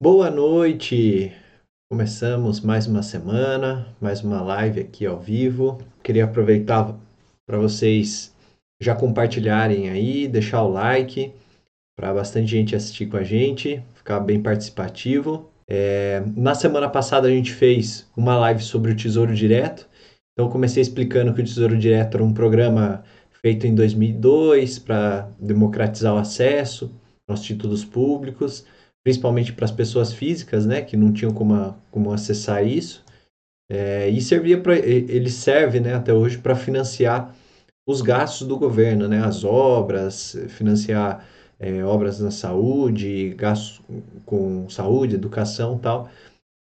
Boa noite! Começamos mais uma semana, mais uma live aqui ao vivo. Queria aproveitar para vocês já compartilharem aí, deixar o like, para bastante gente assistir com a gente, ficar bem participativo. É, na semana passada a gente fez uma live sobre o Tesouro Direto, então comecei explicando que o Tesouro Direto era um programa feito em 2002 para democratizar o acesso aos títulos públicos principalmente para as pessoas físicas, né, que não tinham como, como acessar isso. É, e servia para ele serve, né, até hoje para financiar os gastos do governo, né, as obras, financiar é, obras na saúde, gastos com saúde, educação, tal,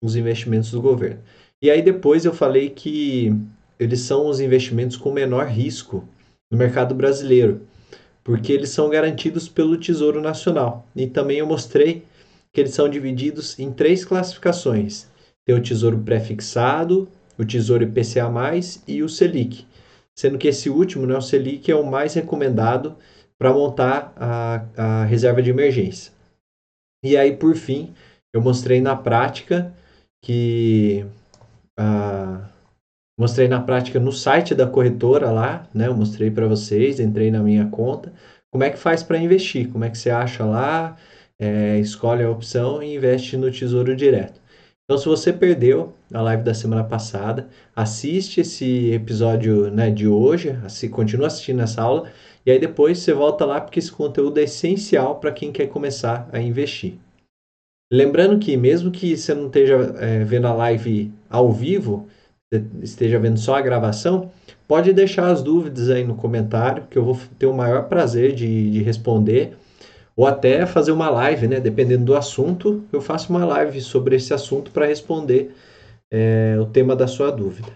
os investimentos do governo. E aí depois eu falei que eles são os investimentos com menor risco no mercado brasileiro, porque eles são garantidos pelo Tesouro Nacional. E também eu mostrei que eles são divididos em três classificações. Tem o Tesouro Prefixado, o Tesouro IPCA+, e o Selic. Sendo que esse último, né, o Selic, é o mais recomendado para montar a, a reserva de emergência. E aí, por fim, eu mostrei na prática que... Mostrei na prática no site da corretora lá, né? Eu mostrei para vocês, entrei na minha conta. Como é que faz para investir? Como é que você acha lá? É, escolhe a opção e investe no Tesouro Direto. Então, se você perdeu a live da semana passada, assiste esse episódio né, de hoje, assim, continua assistindo essa aula, e aí depois você volta lá porque esse conteúdo é essencial para quem quer começar a investir. Lembrando que mesmo que você não esteja é, vendo a live ao vivo, esteja vendo só a gravação, pode deixar as dúvidas aí no comentário, que eu vou ter o maior prazer de, de responder ou até fazer uma live, né? Dependendo do assunto, eu faço uma live sobre esse assunto para responder é, o tema da sua dúvida.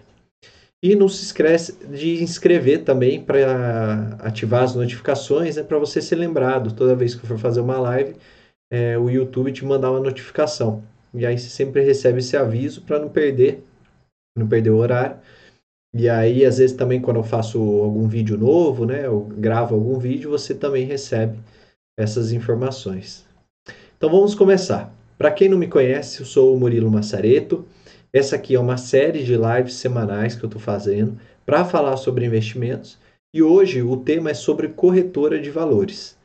E não se esquece de inscrever também para ativar as notificações, né, para você ser lembrado toda vez que for fazer uma live, é, o YouTube te mandar uma notificação. E aí você sempre recebe esse aviso para não perder, não perder o horário. E aí, às vezes, também quando eu faço algum vídeo novo, né, eu gravo algum vídeo, você também recebe essas informações. Então vamos começar. Para quem não me conhece, eu sou o Murilo Massareto. Essa aqui é uma série de lives semanais que eu estou fazendo para falar sobre investimentos e hoje o tema é sobre corretora de valores.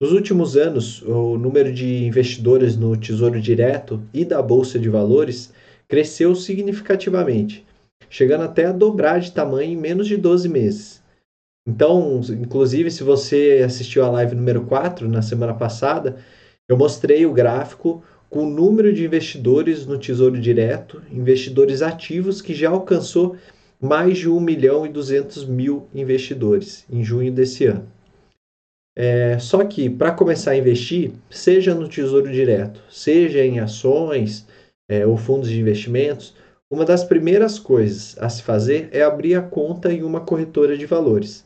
Nos últimos anos, o número de investidores no Tesouro Direto e da Bolsa de Valores cresceu significativamente, chegando até a dobrar de tamanho em menos de 12 meses. Então, inclusive, se você assistiu a live número 4 na semana passada, eu mostrei o gráfico com o número de investidores no Tesouro Direto, investidores ativos que já alcançou mais de 1 milhão e 200 mil investidores em junho desse ano. É, só que para começar a investir, seja no Tesouro Direto, seja em ações é, ou fundos de investimentos, uma das primeiras coisas a se fazer é abrir a conta em uma corretora de valores.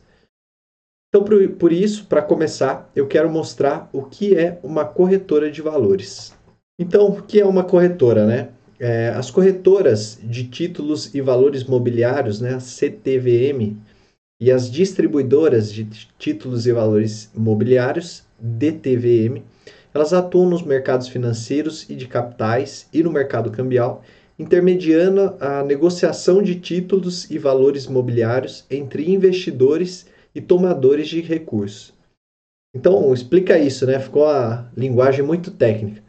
Então, por, isso, para começar, eu quero mostrar o que é uma corretora de valores. Então, o que é uma corretora, né? É, as corretoras de títulos e valores mobiliários, né, CTVM, e as distribuidoras de títulos e valores mobiliários, DTVM, elas atuam nos mercados financeiros e de capitais e no mercado cambial, intermediando a negociação de títulos e valores mobiliários entre investidores e tomadores de recursos. Então, explica isso, né? Ficou a linguagem muito técnica.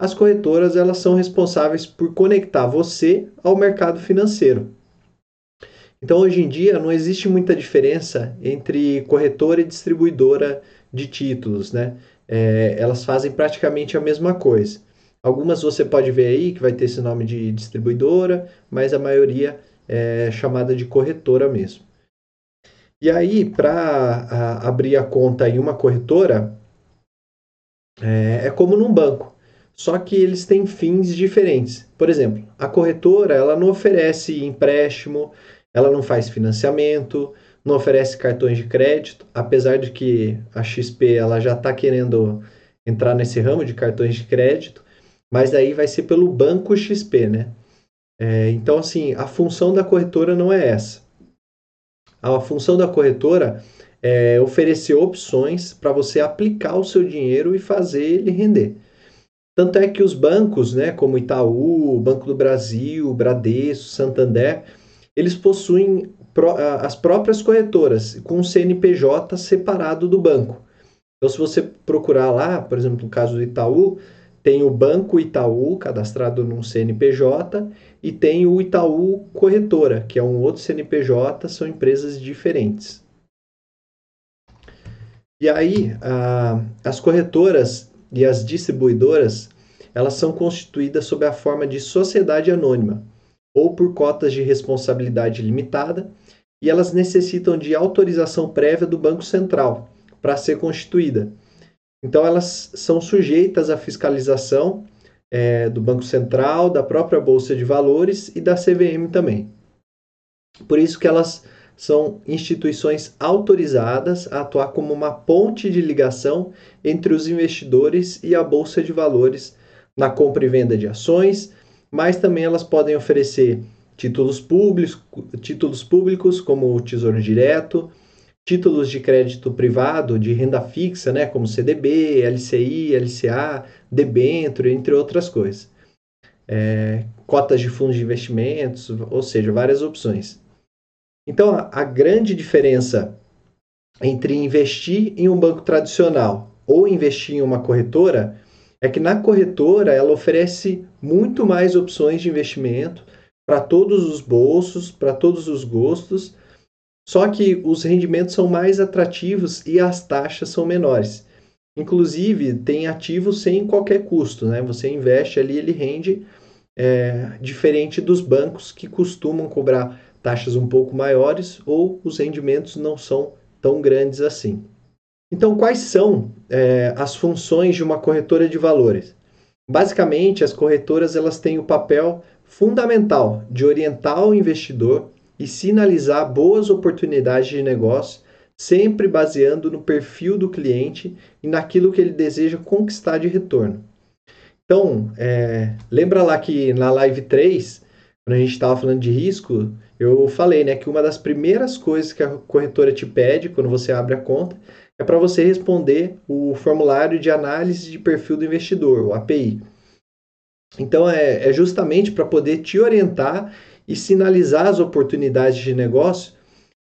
As corretoras, elas são responsáveis por conectar você ao mercado financeiro. Então, hoje em dia, não existe muita diferença entre corretora e distribuidora de títulos, né? É, elas fazem praticamente a mesma coisa. Algumas você pode ver aí que vai ter esse nome de distribuidora, mas a maioria é chamada de corretora mesmo. E aí, para abrir a conta em uma corretora, é, é como num banco, só que eles têm fins diferentes. Por exemplo, a corretora ela não oferece empréstimo, ela não faz financiamento, não oferece cartões de crédito, apesar de que a XP ela já está querendo entrar nesse ramo de cartões de crédito, mas aí vai ser pelo banco XP, né? É, então, assim, a função da corretora não é essa. A função da corretora é oferecer opções para você aplicar o seu dinheiro e fazer ele render. Tanto é que os bancos, né, como Itaú, Banco do Brasil, Bradesco, Santander, eles possuem as próprias corretoras com o CNPJ separado do banco. Então, se você procurar lá, por exemplo, no caso do Itaú, tem o Banco Itaú cadastrado num CNPJ e tem o Itaú Corretora, que é um outro CNPJ, são empresas diferentes. E aí, as corretoras e as distribuidoras, elas são constituídas sob a forma de sociedade anônima ou por cotas de responsabilidade limitada, e elas necessitam de autorização prévia do Banco Central para ser constituída. Então, elas são sujeitas à fiscalização é, do Banco Central, da própria Bolsa de Valores e da CVM também. Por isso que elas são instituições autorizadas a atuar como uma ponte de ligação entre os investidores e a Bolsa de Valores na compra e venda de ações, mas também elas podem oferecer títulos públicos, títulos públicos como o Tesouro Direto, títulos de crédito privado de renda fixa, né, como CDB, LCI, LCA, debênture, entre outras coisas. É, cotas de fundos de investimentos, ou seja, várias opções. Então, a, a grande diferença entre investir em um banco tradicional ou investir em uma corretora é que na corretora ela oferece muito mais opções de investimento para todos os bolsos, para todos os gostos só que os rendimentos são mais atrativos e as taxas são menores. Inclusive, tem ativos sem qualquer custo, né? Você investe ali, ele rende é, diferente dos bancos que costumam cobrar taxas um pouco maiores ou os rendimentos não são tão grandes assim. Então, quais são é, as funções de uma corretora de valores? Basicamente, as corretoras elas têm o papel fundamental de orientar o investidor e sinalizar boas oportunidades de negócio, sempre baseando no perfil do cliente e naquilo que ele deseja conquistar de retorno. Então, é, lembra lá que na live 3, quando a gente estava falando de risco, eu falei né, que uma das primeiras coisas que a corretora te pede quando você abre a conta é para você responder o formulário de análise de perfil do investidor, o API. Então, é, é justamente para poder te orientar e sinalizar as oportunidades de negócio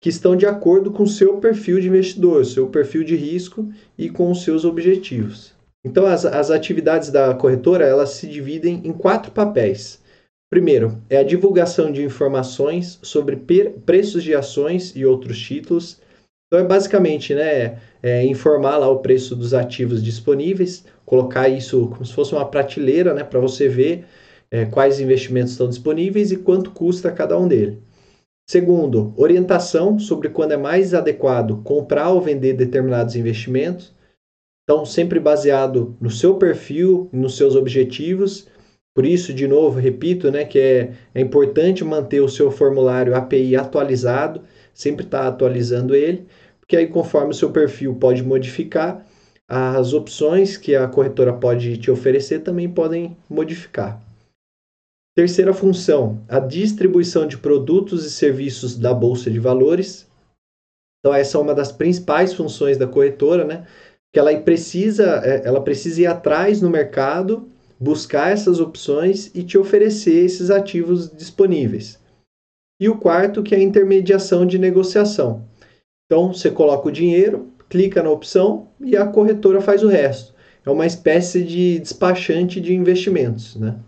que estão de acordo com o seu perfil de investidor, seu perfil de risco e com os seus objetivos. Então, as, as atividades da corretora elas se dividem em quatro papéis. Primeiro, é a divulgação de informações sobre preços de ações e outros títulos. Então, é basicamente né, é informar lá o preço dos ativos disponíveis, colocar isso como se fosse uma prateleira né, para você ver é, quais investimentos estão disponíveis e quanto custa cada um deles. Segundo, orientação sobre quando é mais adequado comprar ou vender determinados investimentos. Então, sempre baseado no seu perfil e nos seus objetivos. Por isso, de novo, repito, né, que é, é importante manter o seu formulário API atualizado, sempre estar tá atualizando ele, porque aí, conforme o seu perfil pode modificar, as opções que a corretora pode te oferecer também podem modificar. Terceira função, a distribuição de produtos e serviços da Bolsa de Valores. Então, essa é uma das principais funções da corretora, né? Que ela precisa, é, ela precisa ir atrás no mercado, buscar essas opções e te oferecer esses ativos disponíveis. E o quarto, que é a intermediação de negociação. Então, você coloca o dinheiro, clica na opção e a corretora faz o resto. É uma espécie de despachante de investimentos, né?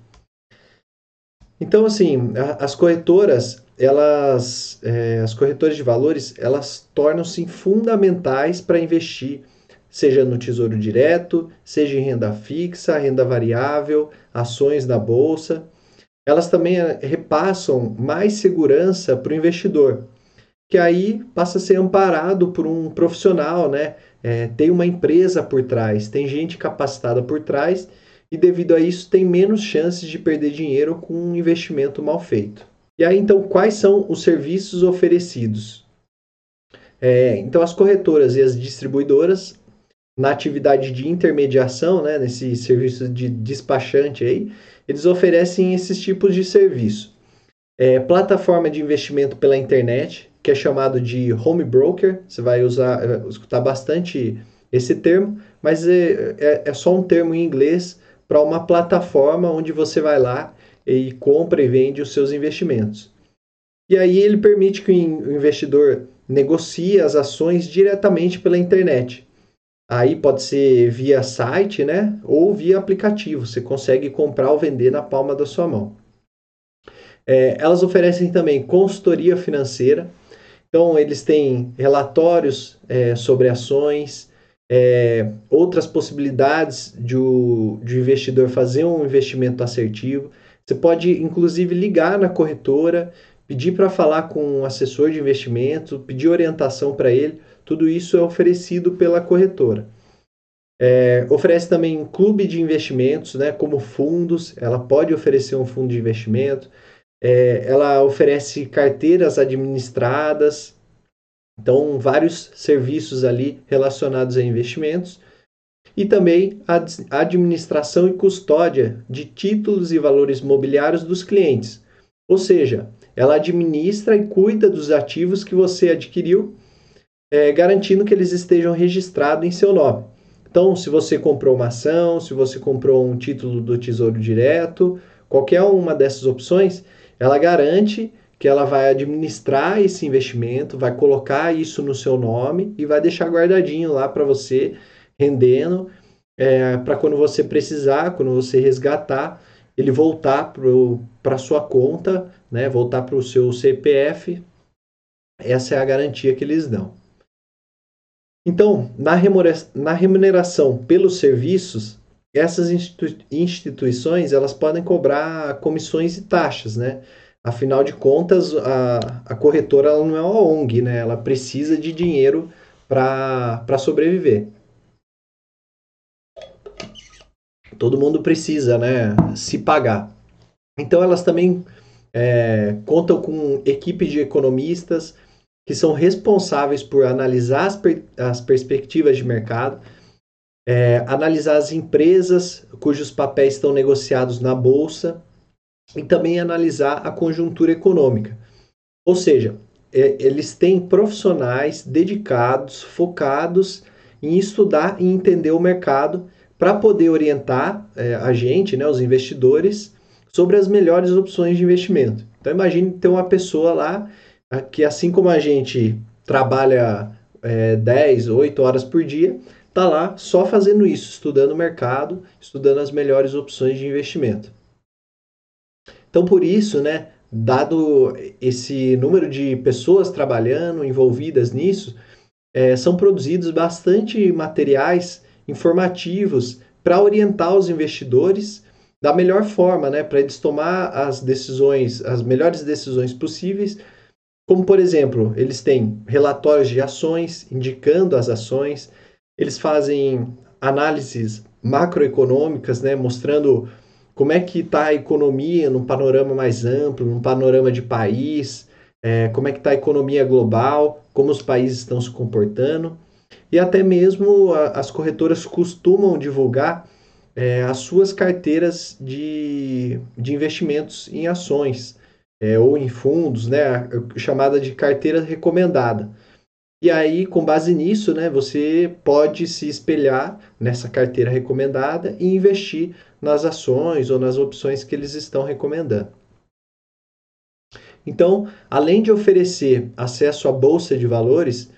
Então, assim, as corretoras, elas, é, as corretoras de valores, elas tornam-se fundamentais para investir, seja no tesouro direto, seja em renda fixa, renda variável, ações da bolsa. Elas também é, repassam mais segurança para o investidor, que aí passa a ser amparado por um profissional, né? É, tem uma empresa por trás, tem gente capacitada por trás e devido a isso tem menos chances de perder dinheiro com um investimento mal feito. E aí então quais são os serviços oferecidos? É, então as corretoras e as distribuidoras na atividade de intermediação, né, nesse serviço de despachante aí, eles oferecem esses tipos de serviço. É, plataforma de investimento pela internet, que é chamado de home broker, você vai usar, é, escutar bastante esse termo, mas é, é, é só um termo em inglês para uma plataforma onde você vai lá e compra e vende os seus investimentos. E aí ele permite que o investidor negocie as ações diretamente pela internet. Aí pode ser via site, né, ou via aplicativo. Você consegue comprar ou vender na palma da sua mão. É, elas oferecem também consultoria financeira. Então eles têm relatórios é, sobre ações, é, outras possibilidades de o, de o investidor fazer um investimento assertivo. Você pode, inclusive, ligar na corretora, pedir para falar com um assessor de investimento, pedir orientação para ele. Tudo isso é oferecido pela corretora. É, oferece também clube de investimentos, né, como fundos. Ela pode oferecer um fundo de investimento. É, ela oferece carteiras administradas. Então, vários serviços ali relacionados a investimentos e também a administração e custódia de títulos e valores mobiliários dos clientes. Ou seja, ela administra e cuida dos ativos que você adquiriu, é, garantindo que eles estejam registrados em seu nome. Então, se você comprou uma ação, se você comprou um título do Tesouro Direto, qualquer uma dessas opções, ela garante que ela vai administrar esse investimento, vai colocar isso no seu nome e vai deixar guardadinho lá para você rendendo é, para quando você precisar, quando você resgatar, ele voltar para sua conta, né, voltar para o seu CPF. Essa é a garantia que eles dão. Então, na remuneração pelos serviços, essas instituições elas podem cobrar comissões e taxas, né? Afinal de contas, a, a corretora ela não é uma ONG, né? Ela precisa de dinheiro para sobreviver. todo mundo precisa né, se pagar. Então elas também é, contam com equipe de economistas que são responsáveis por analisar as, per as perspectivas de mercado, é, analisar as empresas cujos papéis estão negociados na bolsa e também analisar a conjuntura econômica. Ou seja, é, eles têm profissionais dedicados, focados em estudar e entender o mercado para poder orientar é, a gente, né, os investidores, sobre as melhores opções de investimento. Então imagine ter uma pessoa lá que assim como a gente trabalha é, 10, 8 horas por dia, está lá só fazendo isso, estudando o mercado, estudando as melhores opções de investimento. Então por isso, né, dado esse número de pessoas trabalhando, envolvidas nisso, é, são produzidos bastante materiais informativos para orientar os investidores da melhor forma, né, para eles tomar as decisões, as melhores decisões possíveis. Como, por exemplo, eles têm relatórios de ações indicando as ações, eles fazem análises macroeconômicas, né, mostrando como é que está a economia num panorama mais amplo, num panorama de país, é, como é que está a economia global, como os países estão se comportando? E até mesmo a, as corretoras costumam divulgar é, as suas carteiras de, de investimentos em ações é, ou em fundos, né, chamada de carteira recomendada. E aí, com base nisso, né, você pode se espelhar nessa carteira recomendada e investir nas ações ou nas opções que eles estão recomendando. Então, além de oferecer acesso à bolsa de valores,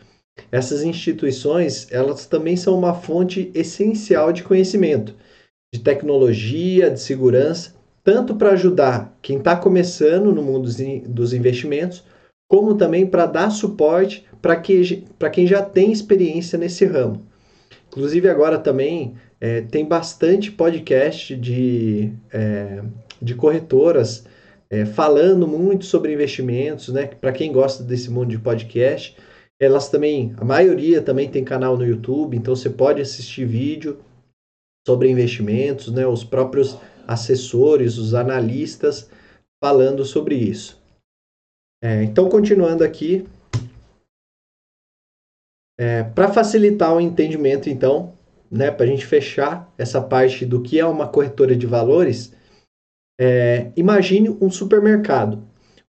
essas instituições, elas também são uma fonte essencial de conhecimento, de tecnologia, de segurança, tanto para ajudar quem está começando no mundo dos investimentos, como também para dar suporte para que, quem já tem experiência nesse ramo. Inclusive agora também é, tem bastante podcast de, é, de corretoras é, falando muito sobre investimentos, né? Para quem gosta desse mundo de podcast, elas também, a maioria também tem canal no YouTube, então você pode assistir vídeo sobre investimentos, né? Os próprios assessores, os analistas falando sobre isso. É, então, continuando aqui, é, para facilitar o entendimento, então, né, para a gente fechar essa parte do que é uma corretora de valores, é, imagine um supermercado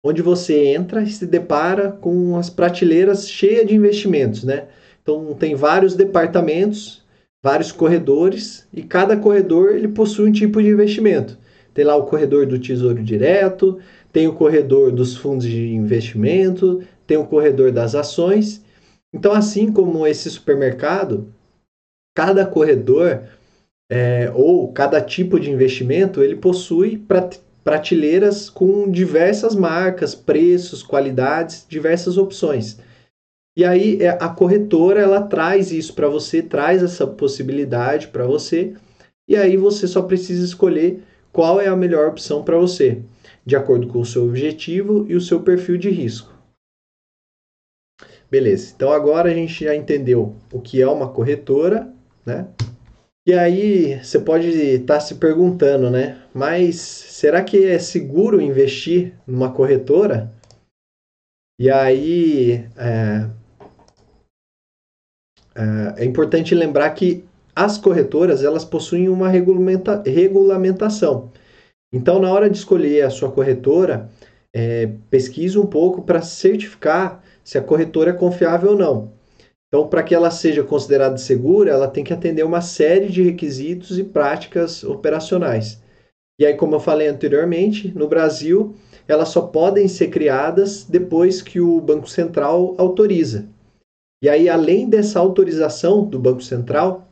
onde você entra e se depara com as prateleiras cheias de investimentos, né? Então tem vários departamentos vários corredores e cada corredor ele possui um tipo de investimento. Tem lá o corredor do Tesouro Direto, tem o corredor dos fundos de investimento, tem o corredor das ações. Então, assim como esse supermercado, cada corredor é, ou cada tipo de investimento ele possui prateleiras com diversas marcas, preços, qualidades, diversas opções. E aí é, a corretora ela traz isso para você, traz essa possibilidade para você, e aí você só precisa escolher qual é a melhor opção para você, de acordo com o seu objetivo e o seu perfil de risco. Beleza, então agora a gente já entendeu o que é uma corretora, né? E aí você pode estar tá se perguntando, né? Mas será que é seguro investir numa corretora? E aí é, é, é importante lembrar que as corretoras elas possuem uma regulamenta regulamentação. Então, na hora de escolher a sua corretora, é, pesquise um pouco para certificar se a corretora é confiável ou não. Então, para que ela seja considerada segura, ela tem que atender uma série de requisitos e práticas operacionais. E aí, como eu falei anteriormente, no Brasil, elas só podem ser criadas depois que o Banco Central autoriza. E aí, além dessa autorização do Banco Central,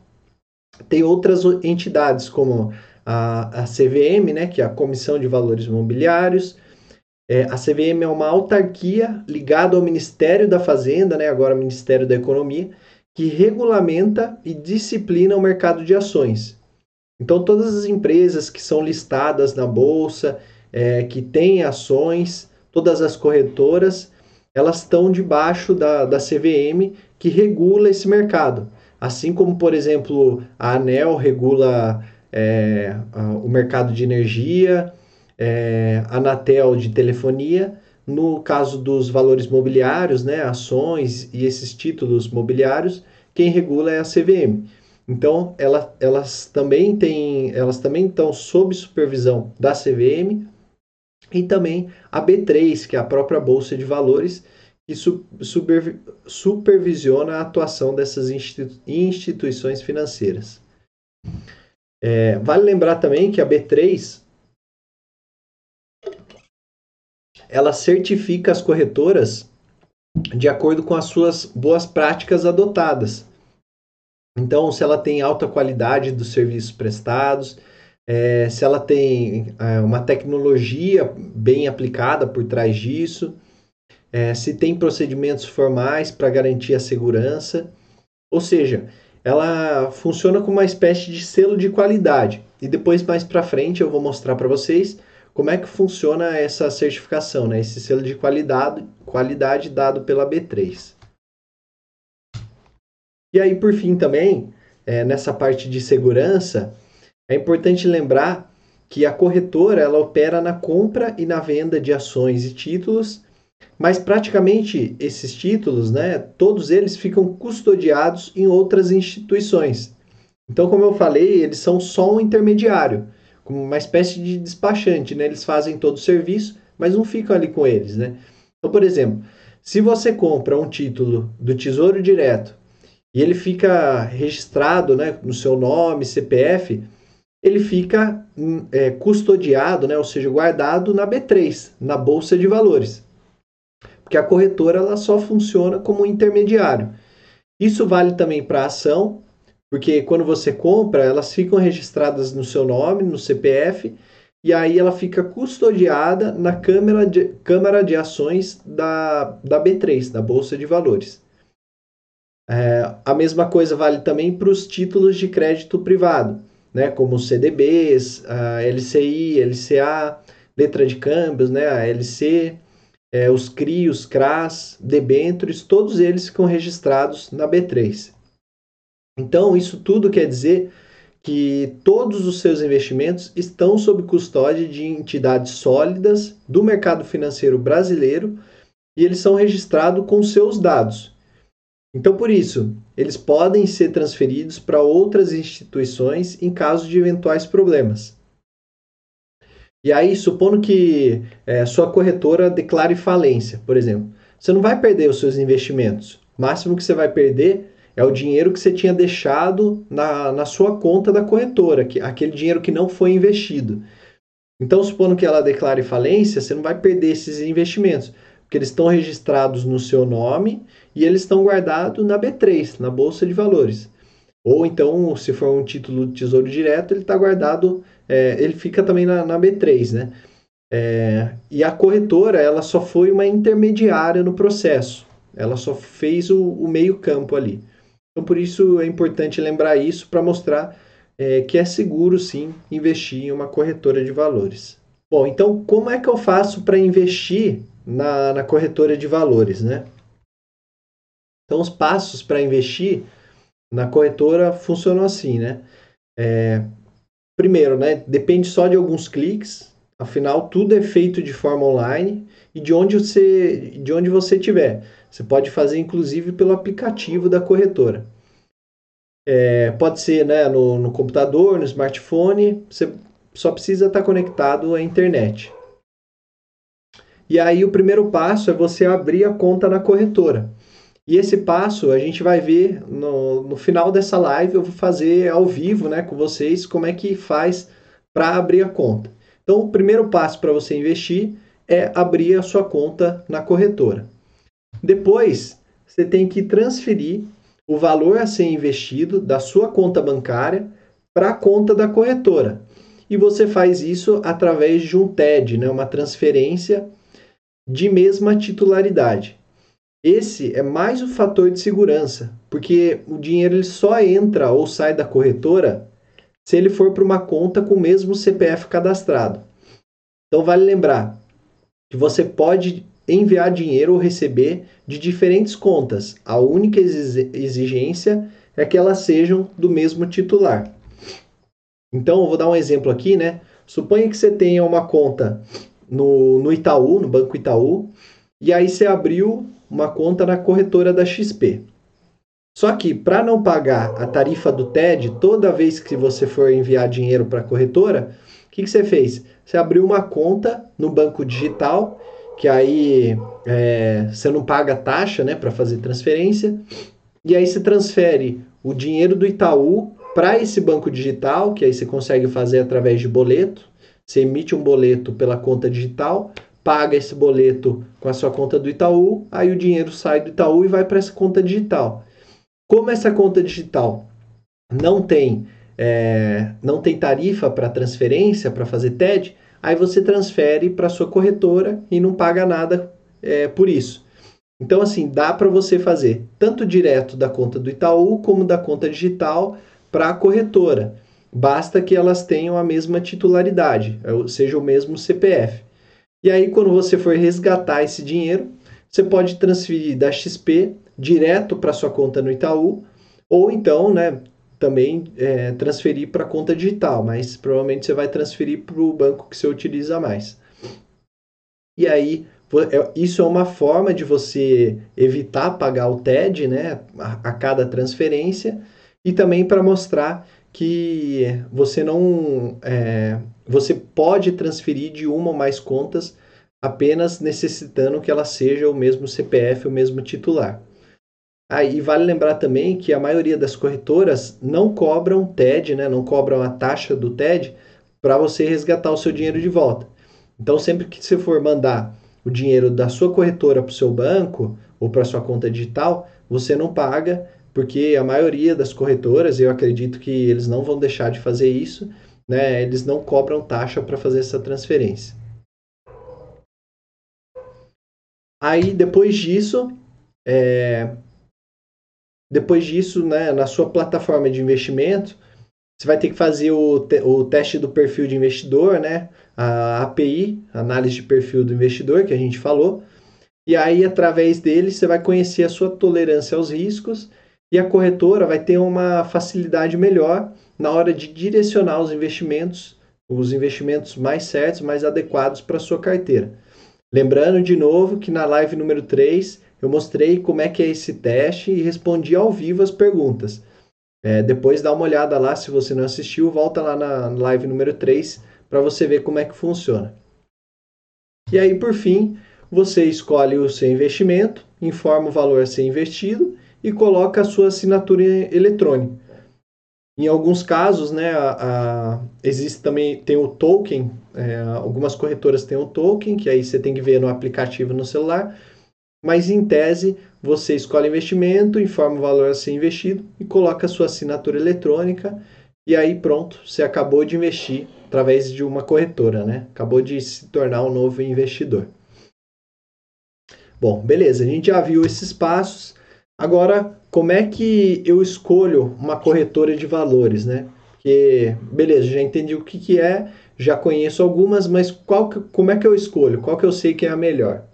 tem outras entidades, como a, a CVM, né, que é a Comissão de Valores Mobiliários. É, a CVM é uma autarquia ligada ao Ministério da Fazenda, né, agora Ministério da Economia, que regulamenta e disciplina o mercado de ações. Então, todas as empresas que são listadas na bolsa, é, que têm ações, todas as corretoras, elas estão debaixo da, da CVM que regula esse mercado. Assim como, por exemplo, a ANEL regula é, o mercado de energia, é, Anatel de telefonia, no caso dos valores mobiliários, né, ações e esses títulos mobiliários, quem regula é a CVM. Então, ela, elas também têm, elas também estão sob supervisão da CVM e também a B3, que é a própria bolsa de valores, que super, supervisiona a atuação dessas institu instituições financeiras. É, vale lembrar também que a B3 ela certifica as corretoras de acordo com as suas boas práticas adotadas. Então, se ela tem alta qualidade dos serviços prestados, é, se ela tem é, uma tecnologia bem aplicada por trás disso, é, se tem procedimentos formais para garantir a segurança, ou seja, ela funciona como uma espécie de selo de qualidade. E depois mais para frente eu vou mostrar para vocês como é que funciona essa certificação, né? esse selo de qualidade, qualidade dado pela B3. E aí, por fim, também, é, nessa parte de segurança, é importante lembrar que a corretora ela opera na compra e na venda de ações e títulos mas praticamente esses títulos, né, todos eles ficam custodiados em outras instituições. Então, como eu falei, eles são só um intermediário, uma espécie de despachante, né? Eles fazem todo o serviço, mas não ficam ali com eles, né? Então, por exemplo, se você compra um título do Tesouro Direto e ele fica registrado, né, no seu nome, CPF, ele fica hum, é, custodiado, né, ou seja, guardado na B3, na Bolsa de Valores porque a corretora ela só funciona como intermediário. Isso vale também para a ação, porque quando você compra, elas ficam registradas no seu nome, no CPF, e aí ela fica custodiada na Câmara de, Câmara de Ações da, da B3, da Bolsa de Valores. É, a mesma coisa vale também para os títulos de crédito privado, né, como CDBs, a LCI, LCA, letra de câmbios, né, a LC, é, os CRI, os CRAS, debêntures, todos eles ficam registrados na B3. Então, isso tudo quer dizer que todos os seus investimentos estão sob custódia de entidades sólidas do mercado financeiro brasileiro e eles são registrados com seus dados. Então, por isso, eles podem ser transferidos para outras instituições em caso de eventuais problemas. E aí, supondo que é, sua corretora declare falência, por exemplo, você não vai perder os seus investimentos. O máximo que você vai perder é o dinheiro que você tinha deixado na, na sua conta da corretora, que, aquele dinheiro que não foi investido. Então, supondo que ela declare falência, você não vai perder esses investimentos, porque eles estão registrados no seu nome e eles estão guardados na B3, na Bolsa de Valores. Ou então, se for um título de tesouro direto, ele está guardado, é, ele fica também na, na B3, né? É, e a corretora, ela só foi uma intermediária no processo. Ela só fez o, o meio campo ali. Então, por isso é importante lembrar isso para mostrar é, que é seguro sim investir em uma corretora de valores. Bom, então como é que eu faço para investir na, na corretora de valores, né? Então, os passos para investir na corretora funcionam assim, né? É, primeiro, né? Depende só de alguns cliques. Afinal, tudo é feito de forma online e de onde você de onde você tiver. Você pode fazer inclusive pelo aplicativo da corretora. É, pode ser né, no, no computador, no smartphone, você só precisa estar conectado à internet. E aí o primeiro passo é você abrir a conta na corretora. E esse passo a gente vai ver no, no final dessa live, eu vou fazer ao vivo né, com vocês como é que faz para abrir a conta. Então, o primeiro passo para você investir é abrir a sua conta na corretora. Depois, você tem que transferir o valor a ser investido da sua conta bancária para a conta da corretora. E você faz isso através de um TED, né, uma transferência de mesma titularidade. Esse é mais o fator de segurança, porque o dinheiro ele só entra ou sai da corretora se ele for para uma conta com o mesmo CPF cadastrado. Então vale lembrar que você pode enviar dinheiro ou receber de diferentes contas. A única exigência é que elas sejam do mesmo titular. Então, eu vou dar um exemplo aqui, né? Suponha que você tenha uma conta no, no Itaú, no Banco Itaú, e aí você abriu uma conta na corretora da XP. Só que para não pagar a tarifa do TED toda vez que você for enviar dinheiro para a corretora, o que, que você fez? Você abriu uma conta no banco digital, que aí é, você não paga taxa né, para fazer transferência, e aí você transfere o dinheiro do Itaú para esse banco digital, que aí você consegue fazer através de boleto. Você emite um boleto pela conta digital, paga esse boleto com a sua conta do Itaú, aí o dinheiro sai do Itaú e vai para essa conta digital. Como essa conta digital não tem é, não tem tarifa para transferência para fazer TED, aí você transfere para sua corretora e não paga nada é, por isso. Então assim dá para você fazer tanto direto da conta do Itaú como da conta digital para a corretora. Basta que elas tenham a mesma titularidade, seja o mesmo CPF. E aí, quando você for resgatar esse dinheiro, você pode transferir da XP direto para sua conta no Itaú, ou então, né, também é, transferir para conta digital, mas provavelmente você vai transferir para o banco que você utiliza mais. E aí, é, isso é uma forma de você evitar pagar o TED né, a, a cada transferência e também para mostrar que você não é, você pode transferir de uma ou mais contas apenas necessitando que ela seja o mesmo CPF, o mesmo titular. Ah, vale lembrar também que a maioria das corretoras não cobram TED, né, não cobram a taxa do TED para você resgatar o seu dinheiro de volta. Então, sempre que você for mandar o dinheiro da sua corretora para o seu banco ou para sua conta digital, você não paga, porque a maioria das corretoras, eu acredito que eles não vão deixar de fazer isso, né? Eles não cobram taxa para fazer essa transferência. Aí depois disso, é, depois disso, né, na sua plataforma de investimento, você vai ter que fazer o, te o teste do perfil de investidor, né? A API, análise de perfil do investidor, que a gente falou. E aí, através dele, você vai conhecer a sua tolerância aos riscos e a corretora vai ter uma facilidade melhor na hora de direcionar os investimentos, os investimentos mais certos, mais adequados para a sua carteira. Lembrando de novo que na live número 3 eu mostrei como é que é esse teste e respondi ao vivo as perguntas. É, depois dá uma olhada lá, se você não assistiu, volta lá na live número 3 para você ver como é que funciona. E aí, por fim, você escolhe o seu investimento, informa o valor a ser investido e coloca a sua assinatura eletrônica. Em alguns casos, né, a, a, existe também tem o token. É, algumas corretoras têm o token, que aí você tem que ver no aplicativo no celular. Mas em tese, você escolhe investimento, informa o valor a ser investido e coloca a sua assinatura eletrônica. E aí pronto, você acabou de investir através de uma corretora, né? Acabou de se tornar um novo investidor. Bom, beleza, a gente já viu esses passos. Agora, como é que eu escolho uma corretora de valores, né? Porque, beleza, já entendi o que, que é, já conheço algumas, mas qual que, como é que eu escolho? Qual que eu sei que é a melhor?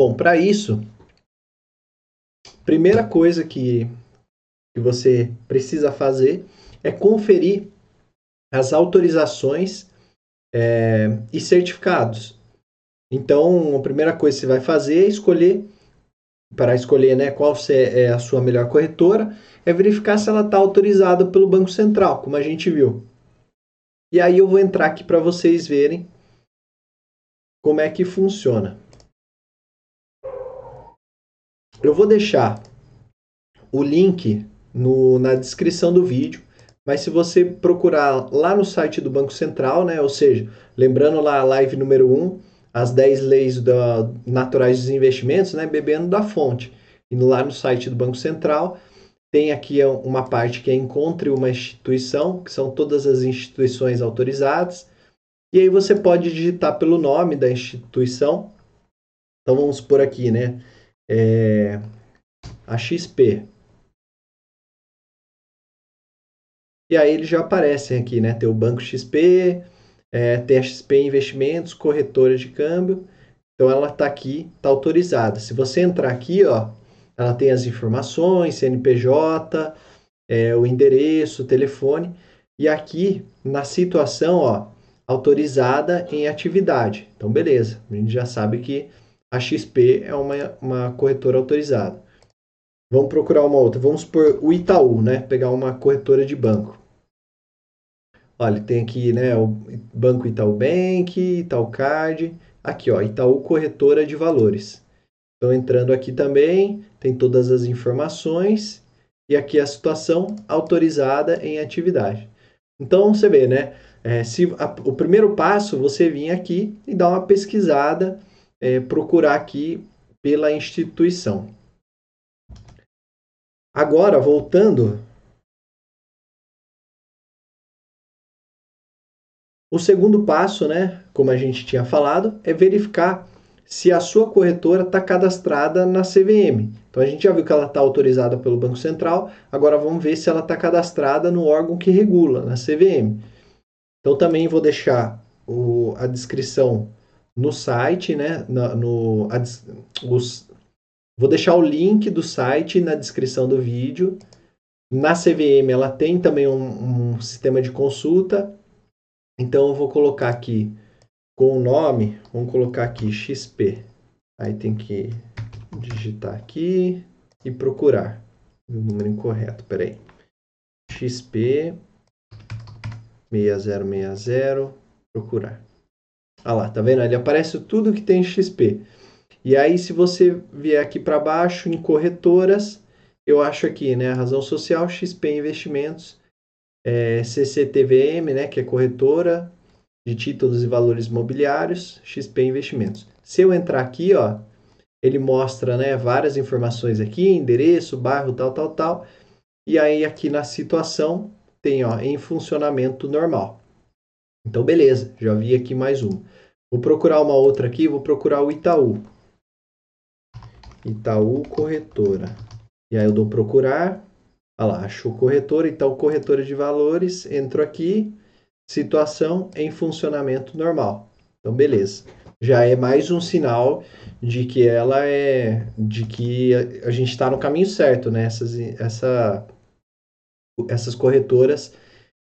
Bom, para isso, primeira coisa que, que você precisa fazer é conferir as autorizações é, e certificados então, a primeira coisa que você vai fazer é escolher, para escolher né, qual é a sua melhor corretora, é verificar se ela está autorizada pelo Banco Central, como a gente viu. E aí eu vou entrar aqui para vocês verem como é que funciona. Eu vou deixar o link no, na descrição do vídeo, mas se você procurar lá no site do Banco Central, né, ou seja, lembrando lá a live número 1, as 10 leis da, naturais dos investimentos, né, bebendo da fonte. Indo lá no site do Banco Central, tem aqui uma parte que é encontre uma instituição, que são todas as instituições autorizadas. E aí você pode digitar pelo nome da instituição. Então vamos por aqui, né? É, a XP. E aí eles já aparecem aqui, né? Tem o Banco XP, é, tem a XP Investimentos, corretora de câmbio. Então ela está aqui, está autorizada. Se você entrar aqui, ó, ela tem as informações, CNPJ, é, o endereço, o telefone. E aqui na situação, ó, autorizada em atividade. Então, beleza. A gente já sabe que a XP é uma, uma corretora autorizada. Vamos procurar uma outra. Vamos por o Itaú, né? Pegar uma corretora de banco. Olha, tem aqui, né, o Banco Itaú Bank, Itaú Card, aqui, ó, Itaú Corretora de Valores. Então, entrando aqui também, tem todas as informações e aqui a situação autorizada em atividade. Então, você vê, né, é, se a, o primeiro passo, você vir aqui e dar uma pesquisada, é, procurar aqui pela instituição. Agora, voltando O segundo passo, né, como a gente tinha falado, é verificar se a sua corretora está cadastrada na CVM. Então a gente já viu que ela está autorizada pelo Banco Central, agora vamos ver se ela está cadastrada no órgão que regula, na CVM. Então também vou deixar o, a descrição no site, né? No, a, os, vou deixar o link do site na descrição do vídeo. Na CVM ela tem também um, um sistema de consulta então eu vou colocar aqui com o nome, vamos colocar aqui XP. Aí tem que digitar aqui e procurar. O número incorreto, peraí. XP 6060, procurar. Ah lá, tá vendo? Ele aparece tudo que tem XP. E aí, se você vier aqui para baixo, em corretoras, eu acho aqui, né? Razão social, XP Investimentos é, CCTVM, né, que é corretora de títulos e valores imobiliários, XP Investimentos. Se eu entrar aqui, ó, ele mostra, né, várias informações aqui, endereço, bairro, tal, tal, tal. E aí aqui na situação tem, ó, em funcionamento normal. Então, beleza, já vi aqui mais um. Vou procurar uma outra aqui, vou procurar o Itaú. Itaú Corretora. E aí eu dou procurar, Olha lá, achou corretora, então corretora de valores, entro aqui, situação em funcionamento normal. Então, beleza. Já é mais um sinal de que ela é, de que a gente está no caminho certo, né? Essas, essa, essas corretoras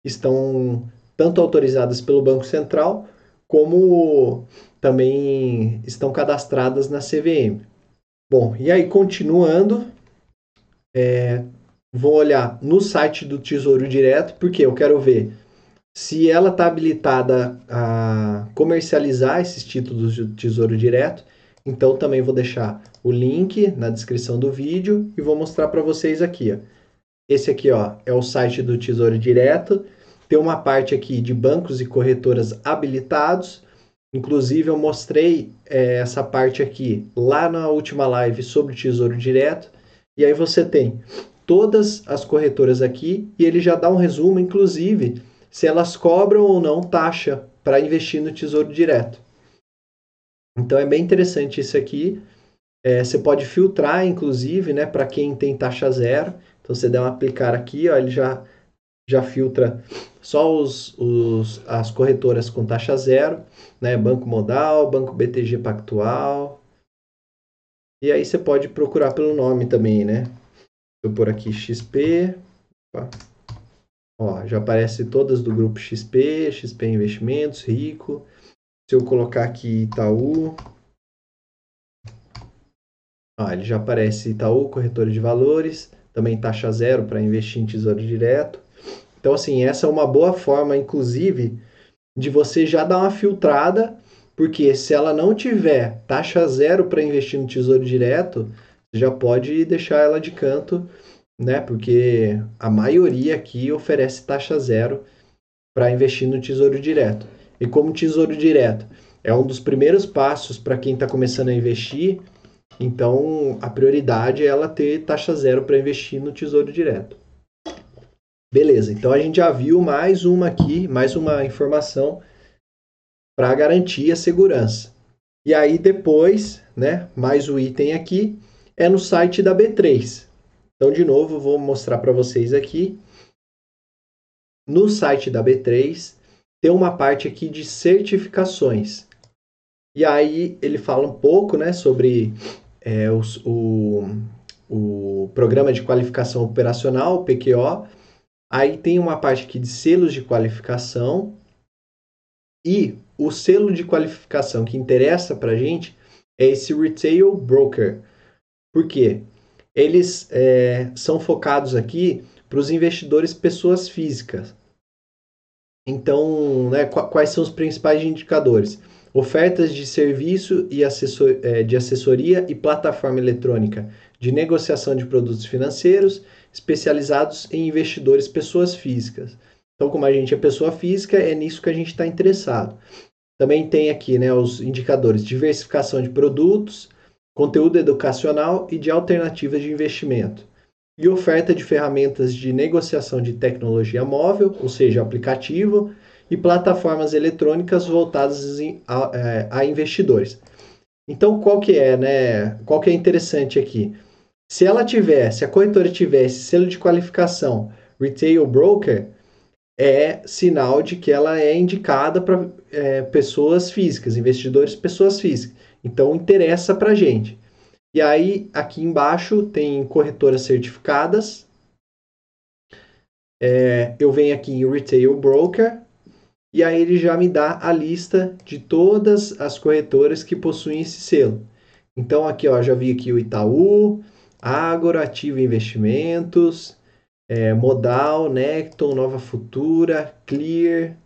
estão tanto autorizadas pelo Banco Central, como também estão cadastradas na CVM. Bom, e aí continuando, é, vou olhar no site do Tesouro Direto, porque eu quero ver se ela está habilitada a comercializar esses títulos de Tesouro Direto. Então também vou deixar o link na descrição do vídeo e vou mostrar para vocês aqui. Ó. Esse aqui ó, é o site do Tesouro Direto. Tem uma parte aqui de bancos e corretoras habilitados. Inclusive eu mostrei é, essa parte aqui lá na última live sobre o Tesouro Direto. E aí você tem todas as corretoras aqui e ele já dá um resumo, inclusive, se elas cobram ou não taxa para investir no Tesouro Direto. Então é bem interessante isso aqui. É, você pode filtrar, inclusive, né, para quem tem taxa zero. Então você der um aplicar aqui, ó, ele já, já filtra só os, os, as corretoras com taxa zero, né, Banco Modal, Banco BTG Pactual. E aí você pode procurar pelo nome também, né? eu pôr aqui XP. Ó, já aparece todas do grupo XP, XP Investimentos, Rico. Se eu colocar aqui Itaú, ó, ele já aparece Itaú, corretora de valores, também taxa zero para investir em tesouro direto. Então, assim, essa é uma boa forma, inclusive, de você já dar uma filtrada, porque se ela não tiver taxa zero para investir no tesouro direto, já pode deixar ela de canto, né? Porque a maioria aqui oferece taxa zero para investir no Tesouro Direto. E como Tesouro Direto é um dos primeiros passos para quem está começando a investir, então a prioridade é ela ter taxa zero para investir no Tesouro Direto. Beleza, então a gente já viu mais uma aqui, mais uma informação para garantir a segurança. E aí depois, né, mais o item aqui, é no site da B3. Então, de novo, vou mostrar para vocês aqui. No site da B3 tem uma parte aqui de certificações. E aí ele fala um pouco né, sobre é, os, o, o Programa de Qualificação Operacional, PQO. Aí tem uma parte aqui de selos de qualificação. E o selo de qualificação que interessa para a gente é esse Retail Broker. Por quê? Eles é, são focados aqui para os investidores pessoas físicas. Então, né, quais são os principais indicadores? Ofertas de serviço e assessor, é, de assessoria e plataforma eletrônica de negociação de produtos financeiros especializados em investidores pessoas físicas. Então, como a gente é pessoa física, é nisso que a gente está interessado. Também tem aqui né, os indicadores diversificação de produtos, conteúdo educacional e de alternativas de investimento, e oferta de ferramentas de negociação de tecnologia móvel, ou seja, aplicativo, e plataformas eletrônicas voltadas a, é, a investidores. Então, qual que é, né? Qual que é interessante aqui? Se ela tiver, se a corretora tivesse selo de qualificação Retail Broker, é sinal de que ela é indicada para é, pessoas físicas, investidores pessoas físicas. Então interessa para gente. E aí aqui embaixo tem corretoras certificadas. É, eu venho aqui em Retail Broker e aí ele já me dá a lista de todas as corretoras que possuem esse selo. Então aqui ó, já vi aqui o Itaú, Agro, Ativo Investimentos, é, Modal, Necton, Nova Futura, Clear,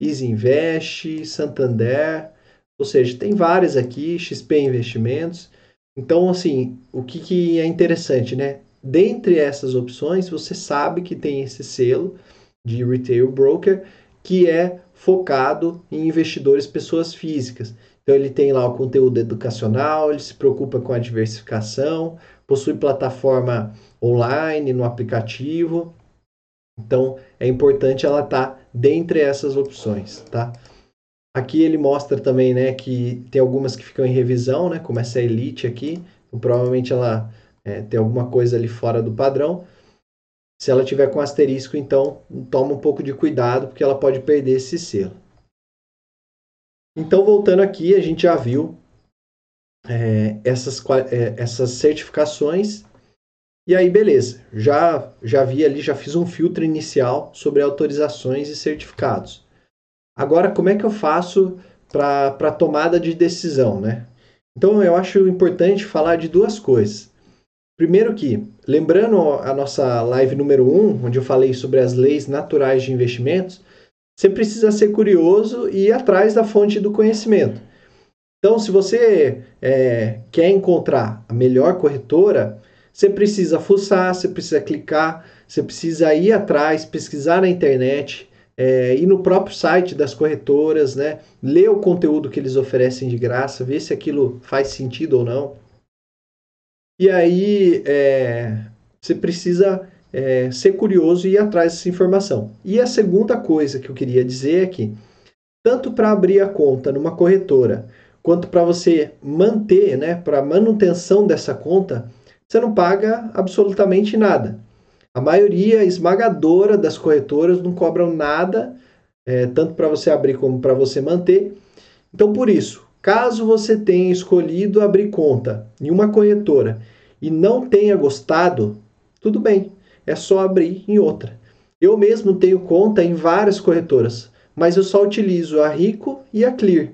Easy Invest, Santander, ou seja, tem várias aqui, XP Investimentos. Então, assim, o que, que é interessante, né? Dentre essas opções, você sabe que tem esse selo de retail broker que é focado em investidores pessoas físicas. Então ele tem lá o conteúdo educacional, ele se preocupa com a diversificação, possui plataforma online no aplicativo. Então é importante ela estar tá dentre essas opções, tá? Aqui ele mostra também, né, que tem algumas que ficam em revisão, né, como essa Elite aqui, então, provavelmente ela é, tem alguma coisa ali fora do padrão. Se ela tiver com asterisco, então toma um pouco de cuidado, porque ela pode perder esse selo. Então, voltando aqui, a gente já viu é, essas, é, essas certificações. E aí, beleza, já, já vi ali, já fiz um filtro inicial sobre autorizações e certificados. Agora, como é que eu faço para tomada de decisão, né? Então, eu acho importante falar de duas coisas. Primeiro que, lembrando a nossa live número 1, um, onde eu falei sobre as leis naturais de investimentos, você precisa ser curioso e ir atrás da fonte do conhecimento. Então, se você é, quer encontrar a melhor corretora, você precisa fuçar, você precisa clicar, você precisa ir atrás, pesquisar na internet, é, ir no próprio site das corretoras, né? Ler o conteúdo que eles oferecem de graça, ver se aquilo faz sentido ou não. E aí é, você precisa é, ser curioso e ir atrás dessa informação. E a segunda coisa que eu queria dizer é que, tanto para abrir a conta numa corretora, quanto para você manter, né, para manutenção dessa conta, você não paga absolutamente nada. A maioria esmagadora das corretoras não cobram nada, é, tanto para você abrir como para você manter. Então, por isso, caso você tenha escolhido abrir conta em uma corretora e não tenha gostado, tudo bem, é só abrir em outra. Eu mesmo tenho conta em várias corretoras, mas eu só utilizo a Rico e a Clear.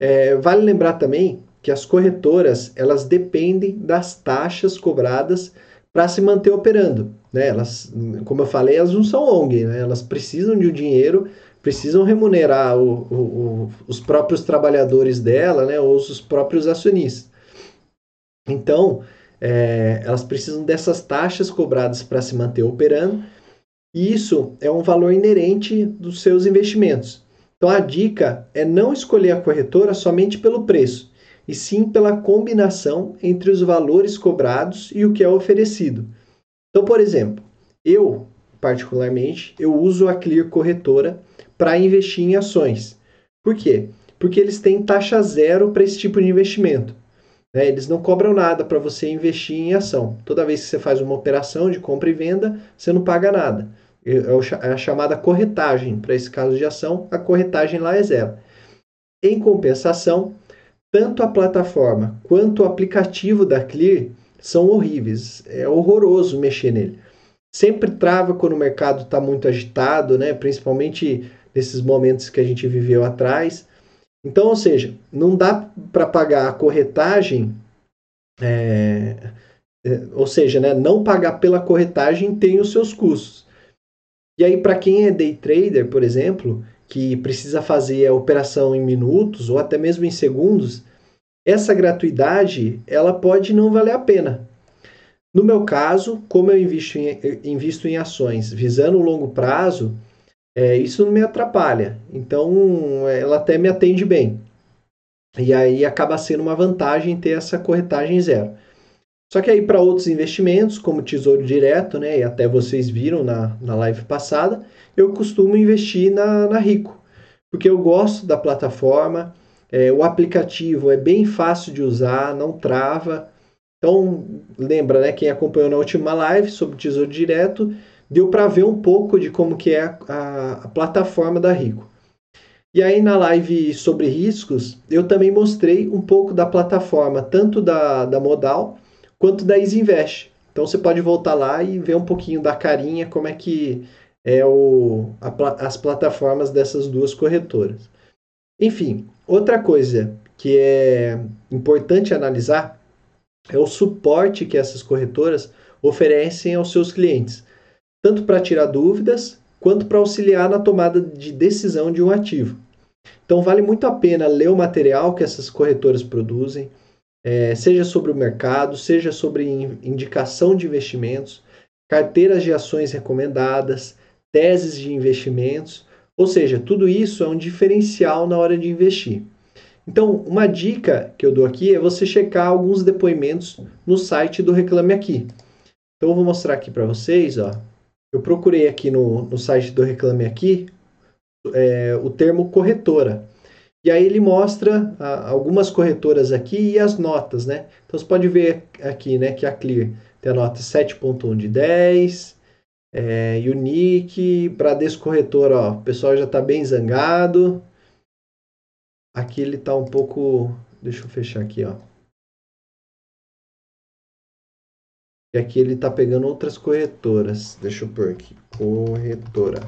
É, vale lembrar também que as corretoras elas dependem das taxas cobradas para se manter operando. Né? Elas, como eu falei, elas não são ONG, né? elas precisam de um dinheiro, precisam remunerar o, o, o, os próprios trabalhadores dela, né? ou os próprios acionistas. Então, é, elas precisam dessas taxas cobradas para se manter operando, e isso é um valor inerente dos seus investimentos. Então, a dica é não escolher a corretora somente pelo preço, e sim pela combinação entre os valores cobrados e o que é oferecido. Então, por exemplo, eu, particularmente, eu uso a Clear Corretora para investir em ações. Por quê? Porque eles têm taxa zero para esse tipo de investimento. Né? Eles não cobram nada para você investir em ação. Toda vez que você faz uma operação de compra e venda, você não paga nada. É, é a chamada corretagem. Para esse caso de ação, a corretagem lá é zero. Em compensação, tanto a plataforma quanto o aplicativo da Clear são horríveis. É horroroso mexer nele. Sempre trava quando o mercado está muito agitado, né? principalmente nesses momentos que a gente viveu atrás. Então, ou seja, não dá para pagar a corretagem, é, é, ou seja, né, não pagar pela corretagem tem os seus custos. E aí, para quem é day trader, por exemplo, que precisa fazer a operação em minutos ou até mesmo em segundos, essa gratuidade ela pode não valer a pena. No meu caso, como eu invisto em, invisto em ações visando o longo prazo, é, isso não me atrapalha. Então, ela até me atende bem. E aí acaba sendo uma vantagem ter essa corretagem zero. Só que aí para outros investimentos, como Tesouro Direto, né, e até vocês viram na, na live passada, eu costumo investir na, na Rico, porque eu gosto da plataforma, é, o aplicativo é bem fácil de usar, não trava. Então, lembra, né, quem acompanhou na última live sobre Tesouro Direto, deu para ver um pouco de como que é a, a, a plataforma da Rico. E aí na live sobre riscos, eu também mostrei um pouco da plataforma, tanto da, da Modal quanto da Isinvest. Então você pode voltar lá e ver um pouquinho da carinha, como é que é o, a, as plataformas dessas duas corretoras. Enfim, outra coisa que é importante analisar é o suporte que essas corretoras oferecem aos seus clientes, tanto para tirar dúvidas quanto para auxiliar na tomada de decisão de um ativo. Então, vale muito a pena ler o material que essas corretoras produzem, é, seja sobre o mercado, seja sobre indicação de investimentos, carteiras de ações recomendadas, teses de investimentos, ou seja, tudo isso é um diferencial na hora de investir. Então, uma dica que eu dou aqui é você checar alguns depoimentos no site do Reclame Aqui. Então, eu vou mostrar aqui para vocês. Ó. Eu procurei aqui no, no site do Reclame Aqui é, o termo corretora. E aí ele mostra a, algumas corretoras aqui e as notas, né? Então você pode ver aqui, né, que a Clear tem a nota 7.1 de 10, é, Unique, Bradesco Corretor, ó, o pessoal já está bem zangado. Aqui ele está um pouco, deixa eu fechar aqui, ó. E aqui ele está pegando outras corretoras. Deixa eu pôr aqui, corretora.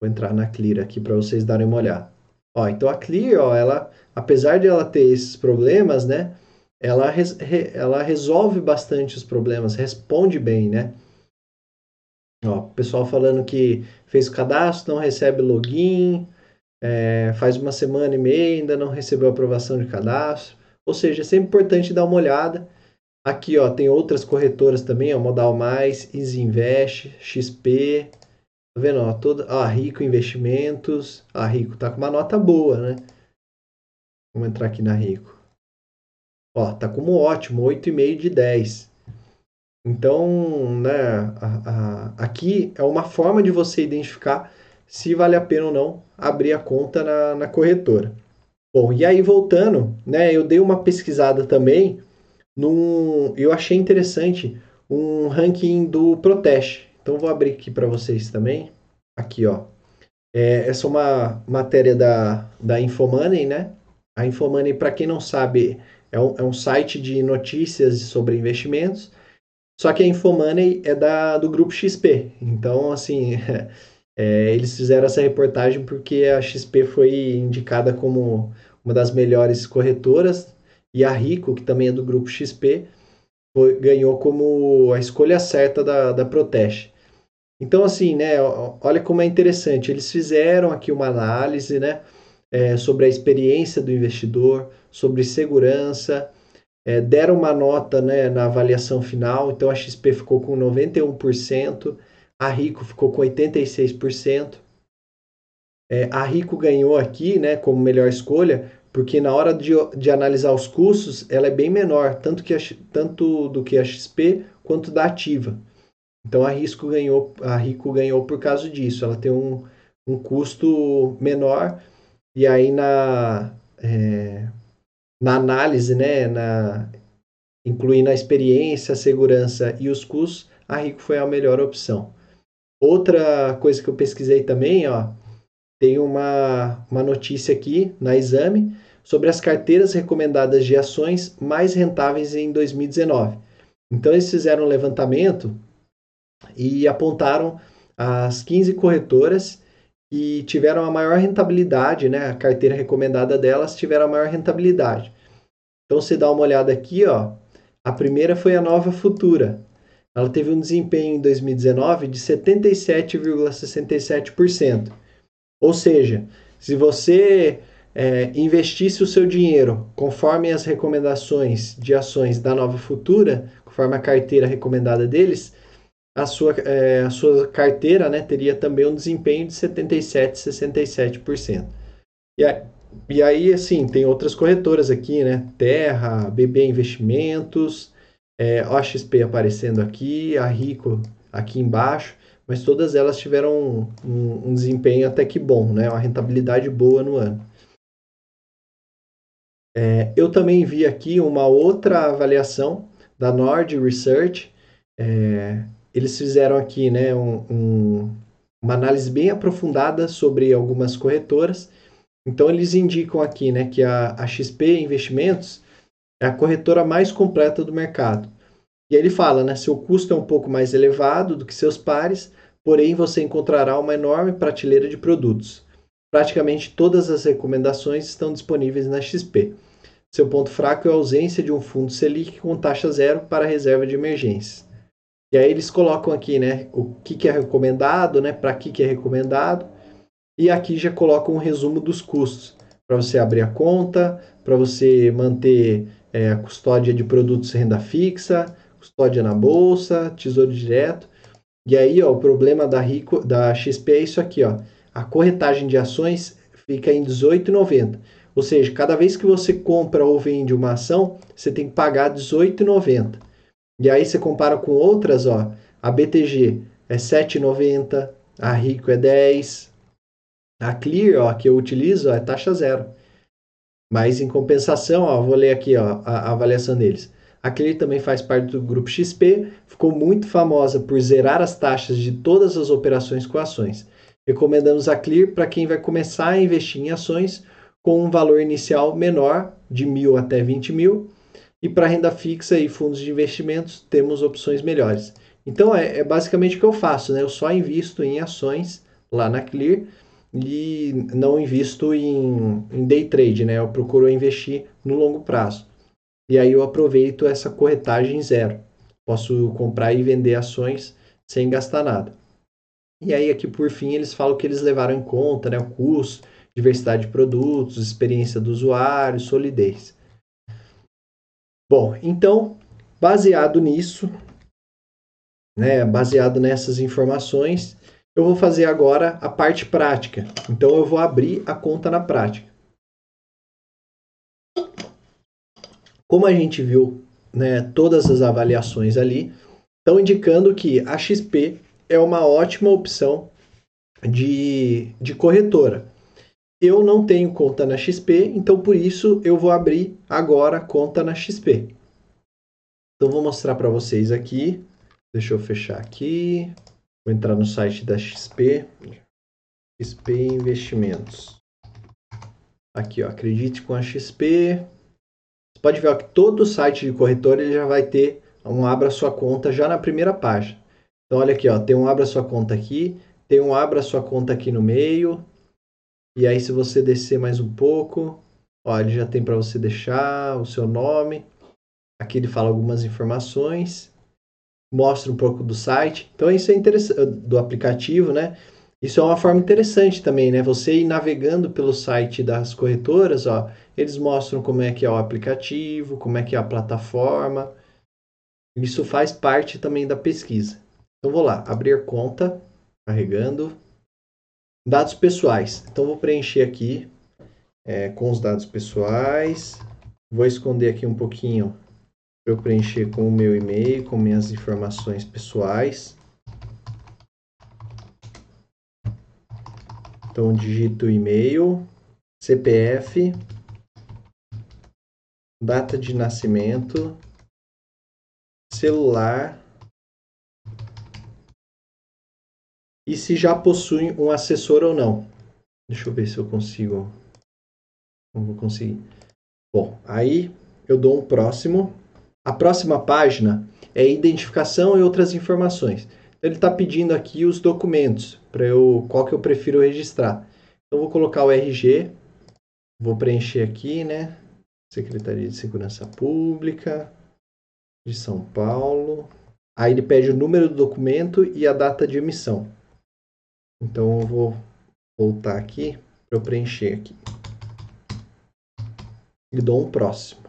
Vou entrar na Clear aqui para vocês darem uma olhada. Ó, então a Clear, ó, ela, apesar de ela ter esses problemas, né, ela, res, re, ela resolve bastante os problemas, responde bem, né? Ó, pessoal falando que fez o cadastro, não recebe login. é, faz uma semana e meia ainda não recebeu aprovação de cadastro. Ou seja, é sempre importante dar uma olhada. Aqui ó, tem outras corretoras também, ó, Modal Mais, Easy Invest, XP, tá vendo? Ó, toda, ó, Rico Investimentos, a Rico tá com uma nota boa, né? Vamos entrar aqui na Rico. Ó, tá como ótimo, 8,5 de 10. Então, né, a, a, aqui é uma forma de você identificar se vale a pena ou não abrir a conta na, na corretora. Bom, e aí voltando, né, eu dei uma pesquisada também, num, eu achei interessante um ranking do Proteste. Então vou abrir aqui para vocês também. Aqui, ó. É, essa é uma matéria da, da Infomoney, né? A Infomoney, para quem não sabe, é um, é um site de notícias sobre investimentos. Só que a Infomoney é da, do grupo XP. Então, assim, é, eles fizeram essa reportagem porque a XP foi indicada como uma das melhores corretoras e a Rico, que também é do grupo XP, foi, ganhou como a escolha certa da, da Proteste. Então, assim, né, olha como é interessante. Eles fizeram aqui uma análise, né, é, sobre a experiência do investidor, sobre segurança, é, deram uma nota né, na avaliação final, então a XP ficou com 91%, a Rico ficou com 86%. É, a Rico ganhou aqui né, como melhor escolha, porque na hora de, de analisar os custos, ela é bem menor, tanto, que a, tanto do que a XP quanto da Ativa. Então a Risco ganhou, a Rico ganhou por causa disso. Ela tem um, um custo menor e aí na, é, na análise, né, na, incluindo a experiência, a segurança e os custos, a Rico foi a melhor opção. Outra coisa que eu pesquisei também, ó, tem uma, uma notícia aqui na Exame sobre as carteiras recomendadas de ações mais rentáveis em 2019. Então eles fizeram um levantamento e apontaram as 15 corretoras e tiveram a maior rentabilidade, né? A carteira recomendada delas tiveram a maior rentabilidade. Então, você dá uma olhada aqui, ó. A primeira foi a Nova Futura. Ela teve um desempenho em 2019 de 77,67%. Ou seja, se você é, investisse o seu dinheiro conforme as recomendações de ações da Nova Futura, conforme a carteira recomendada deles, a sua, é, a sua carteira né, teria também um desempenho de 77%, 67%. E, aí, e aí, assim, tem outras corretoras aqui, né? Terra, BB Investimentos, é, OXP aparecendo aqui, a Rico aqui embaixo, mas todas elas tiveram um, um, um desempenho até que bom, né? Uma rentabilidade boa no ano. É, eu também vi aqui uma outra avaliação da Nord Research, é, eles fizeram aqui né, um, um, uma análise bem aprofundada sobre algumas corretoras. Então, eles indicam aqui né, que a, a XP Investimentos é a corretora mais completa do mercado. E aí ele fala, né, seu custo é um pouco mais elevado do que seus pares, porém você encontrará uma enorme prateleira de produtos. Praticamente todas as recomendações estão disponíveis na XP. Seu ponto fraco é a ausência de um fundo Selic com taxa zero para reserva de emergência. E aí eles colocam aqui, né, o que, que é recomendado, né, para que, que é recomendado. E aqui já colocam um resumo dos custos para você abrir a conta, para você manter é, a custódia de produtos renda fixa, custódia na bolsa, tesouro direto. E aí, ó, o problema da Rico, da XP é isso aqui, ó. A corretagem de ações fica em 18,90. Ou seja, cada vez que você compra ou vende uma ação, você tem que pagar 18,90. E aí você compara com outras, ó, a BTG é 7,90, a Rico é 10, a Clear, ó, que eu utilizo, ó, é taxa zero. Mas em compensação, ó, vou ler aqui ó, a, a avaliação deles. A Clear também faz parte do grupo XP, ficou muito famosa por zerar as taxas de todas as operações com ações. Recomendamos a Clear para quem vai começar a investir em ações com um valor inicial menor, de mil até 20 mil, e para renda fixa e fundos de investimentos, temos opções melhores. Então, é, é, basicamente o que eu faço, né? Eu só invisto em ações lá na Clear e não invisto em, em day trade, né? Eu procuro investir no longo prazo. E aí eu aproveito essa corretagem zero. Posso comprar e vender ações sem gastar nada. E aí aqui por fim eles falam que eles levaram em conta né, o custo diversidade de produtos, experiência do usuário, solidez. Bom, então, baseado nisso, né, baseado nessas informações, eu vou fazer agora a parte prática. Então, eu vou abrir a conta na prática. Como a gente viu né, todas as avaliações ali, estão indicando que a XP é uma ótima opção de, de corretora. Eu não tenho conta na XP, então por isso eu vou abrir agora conta na XP. Então vou mostrar para vocês aqui. Deixa eu fechar aqui. Vou entrar no site da XP. XP Investimentos. Aqui, ó, acredite com a XP. Você pode ver ó, que todo site de corretora ele já vai ter um abra sua conta já na primeira página. Então olha aqui, ó, tem um abra sua conta aqui, tem um abra sua conta aqui no meio, e aí, se você descer mais um pouco, ó, ele já tem para você deixar o seu nome. Aqui ele fala algumas informações, mostra um pouco do site. Então, isso é interessante, do aplicativo, né? Isso é uma forma interessante também, né? Você ir navegando pelo site das corretoras, ó, eles mostram como é que é o aplicativo, como é que é a plataforma. Isso faz parte também da pesquisa. Então, vou lá, abrir conta, carregando. Dados pessoais. Então, vou preencher aqui é, com os dados pessoais. Vou esconder aqui um pouquinho para eu preencher com o meu e-mail, com minhas informações pessoais. Então, digito e-mail, CPF, data de nascimento, celular e se já possui um assessor ou não. Deixa eu ver se eu consigo. Não vou conseguir. Bom, aí eu dou um próximo. A próxima página é identificação e outras informações. Ele está pedindo aqui os documentos para eu qual que eu prefiro registrar. Então vou colocar o RG, vou preencher aqui, né? Secretaria de Segurança Pública de São Paulo. Aí ele pede o número do documento e a data de emissão. Então eu vou voltar aqui para eu preencher aqui. E dou um próximo.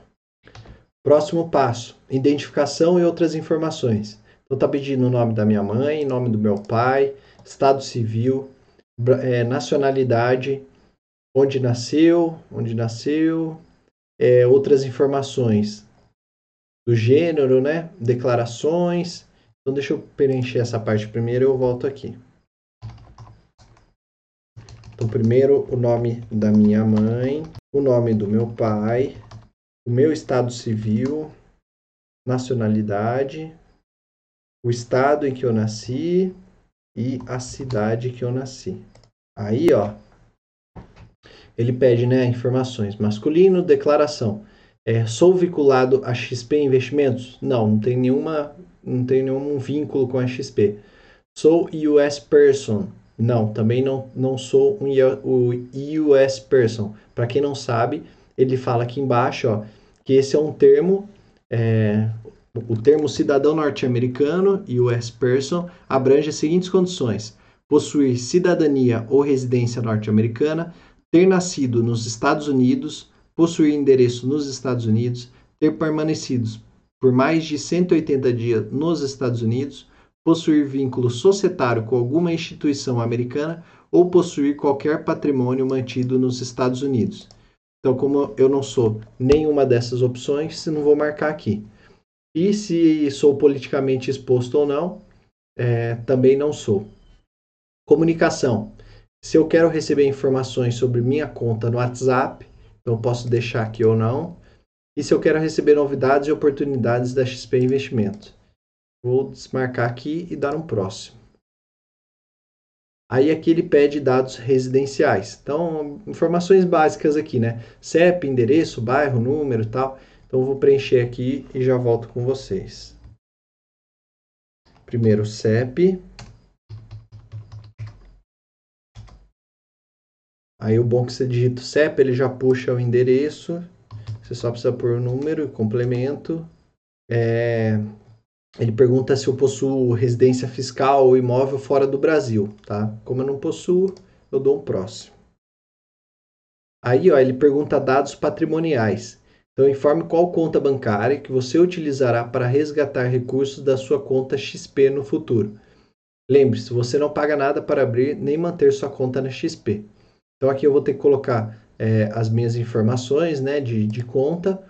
Próximo passo: identificação e outras informações. Então tá pedindo o nome da minha mãe, nome do meu pai, estado civil, é, nacionalidade, onde nasceu, onde nasceu, é, outras informações do gênero, né? Declarações. Então deixa eu preencher essa parte primeiro e eu volto aqui. Então, primeiro o nome da minha mãe, o nome do meu pai, o meu estado civil, nacionalidade, o estado em que eu nasci e a cidade que eu nasci. Aí, ó, ele pede, né, informações. Masculino, declaração. É, sou vinculado a XP Investimentos? Não, não tem nenhuma, não tem nenhum vínculo com a XP. Sou US person. Não, também não, não sou um US person. Para quem não sabe, ele fala aqui embaixo ó, que esse é um termo, é, o termo cidadão norte-americano, US person, abrange as seguintes condições: possuir cidadania ou residência norte-americana, ter nascido nos Estados Unidos, possuir endereço nos Estados Unidos, ter permanecido por mais de 180 dias nos Estados Unidos, possuir vínculo societário com alguma instituição americana ou possuir qualquer patrimônio mantido nos Estados Unidos. Então, como eu não sou nenhuma dessas opções, não vou marcar aqui. E se sou politicamente exposto ou não, é, também não sou. Comunicação. Se eu quero receber informações sobre minha conta no WhatsApp, então posso deixar aqui ou não. E se eu quero receber novidades e oportunidades da XP Investimentos. Vou desmarcar aqui e dar um próximo. Aí aqui ele pede dados residenciais. Então, informações básicas aqui, né? CEP, endereço, bairro, número e tal. Então, vou preencher aqui e já volto com vocês. Primeiro, CEP. Aí, o bom é que você digita o CEP, ele já puxa o endereço. Você só precisa pôr o número, complemento. É, ele pergunta se eu possuo residência fiscal ou imóvel fora do Brasil, tá? Como eu não possuo, eu dou um próximo. Aí, ó, ele pergunta dados patrimoniais. Então, informe qual conta bancária que você utilizará para resgatar recursos da sua conta XP no futuro. Lembre-se, você não paga nada para abrir nem manter sua conta na XP. Então, aqui eu vou ter que colocar é, as minhas informações né, de, de conta.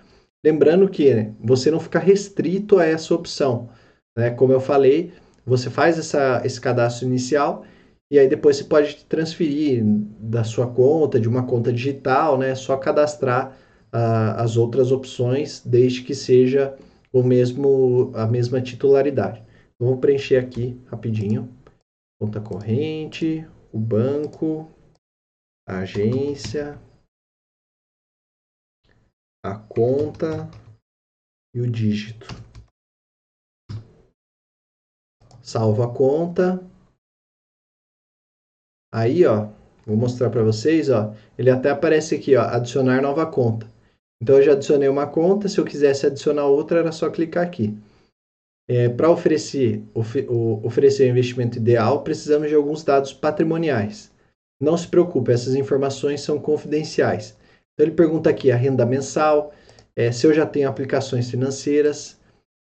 Lembrando que você não fica restrito a essa opção. Né? Como eu falei, você faz essa, esse cadastro inicial e aí depois você pode transferir da sua conta, de uma conta digital, né? Só cadastrar uh, as outras opções, desde que seja o mesmo, a mesma titularidade. Então, vou preencher aqui rapidinho. Conta corrente, o banco, a agência, a conta e o dígito. Salvo a conta. Aí, ó, vou mostrar para vocês, ó, ele até aparece aqui, ó, adicionar nova conta. Então eu já adicionei uma conta, se eu quisesse adicionar outra era só clicar aqui. É, para oferecer, ofe, o, oferecer o investimento ideal, precisamos de alguns dados patrimoniais. Não se preocupe, essas informações são confidenciais. Então ele pergunta aqui a renda mensal, é, se eu já tenho aplicações financeiras,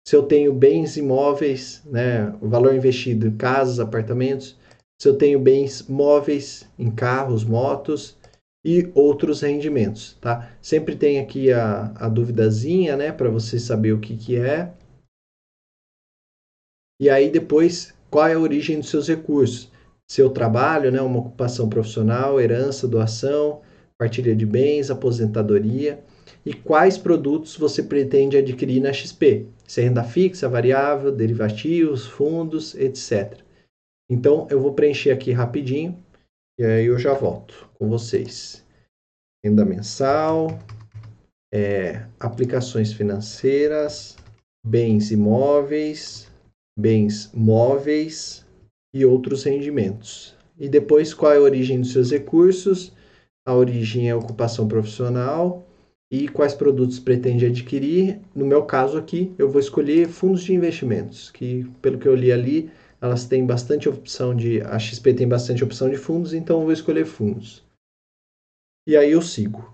se eu tenho bens imóveis, né, o valor investido em casas, apartamentos, se eu tenho bens móveis em carros, motos e outros rendimentos, tá? Sempre tem aqui a, a duvidazinha, né, para você saber o que, que é. E aí depois, qual é a origem dos seus recursos? Seu trabalho, né, uma ocupação profissional, herança, doação, partilha de bens, aposentadoria e quais produtos você pretende adquirir na XP. Se é renda fixa, variável, derivativos, fundos, etc. Então eu vou preencher aqui rapidinho e aí eu já volto com vocês. Renda mensal, é, aplicações financeiras, bens imóveis, bens móveis e outros rendimentos. E depois qual é a origem dos seus recursos? A origem é a ocupação profissional e quais produtos pretende adquirir. No meu caso aqui, eu vou escolher fundos de investimentos, que pelo que eu li ali, elas têm bastante opção de. A XP tem bastante opção de fundos, então eu vou escolher fundos. E aí eu sigo.